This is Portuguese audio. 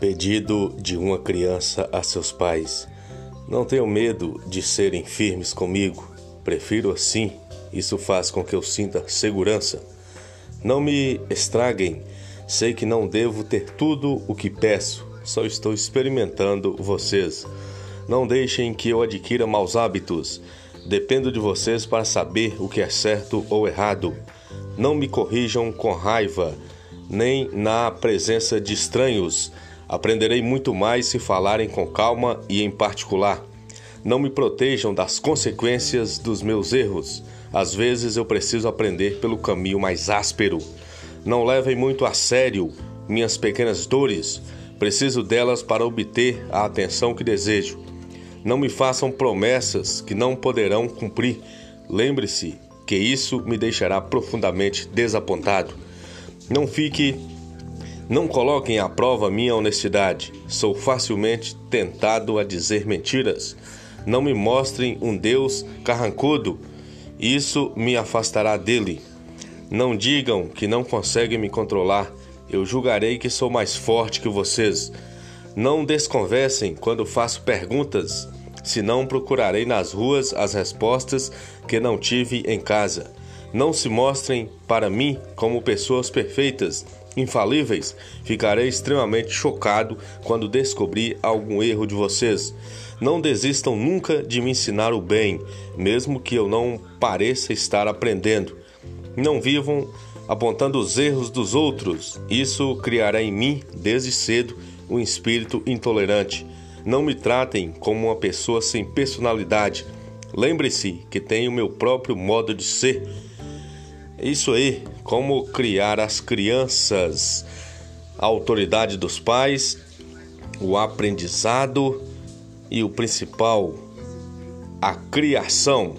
Pedido de uma criança a seus pais. Não tenho medo de serem firmes comigo. Prefiro assim. Isso faz com que eu sinta segurança. Não me estraguem. Sei que não devo ter tudo o que peço. Só estou experimentando vocês. Não deixem que eu adquira maus hábitos. Dependo de vocês para saber o que é certo ou errado. Não me corrijam com raiva, nem na presença de estranhos. Aprenderei muito mais se falarem com calma e em particular. Não me protejam das consequências dos meus erros. Às vezes eu preciso aprender pelo caminho mais áspero. Não levem muito a sério minhas pequenas dores. Preciso delas para obter a atenção que desejo. Não me façam promessas que não poderão cumprir. Lembre-se que isso me deixará profundamente desapontado. Não fique não coloquem à prova minha honestidade. Sou facilmente tentado a dizer mentiras. Não me mostrem um Deus carrancudo. Isso me afastará dele. Não digam que não conseguem me controlar. Eu julgarei que sou mais forte que vocês. Não desconversem quando faço perguntas, senão procurarei nas ruas as respostas que não tive em casa. Não se mostrem para mim como pessoas perfeitas, infalíveis. Ficarei extremamente chocado quando descobrir algum erro de vocês. Não desistam nunca de me ensinar o bem, mesmo que eu não pareça estar aprendendo. Não vivam apontando os erros dos outros. Isso criará em mim, desde cedo, um espírito intolerante. Não me tratem como uma pessoa sem personalidade. Lembre-se que tenho meu próprio modo de ser é isso aí, como criar as crianças, a autoridade dos pais, o aprendizado e o principal, a criação.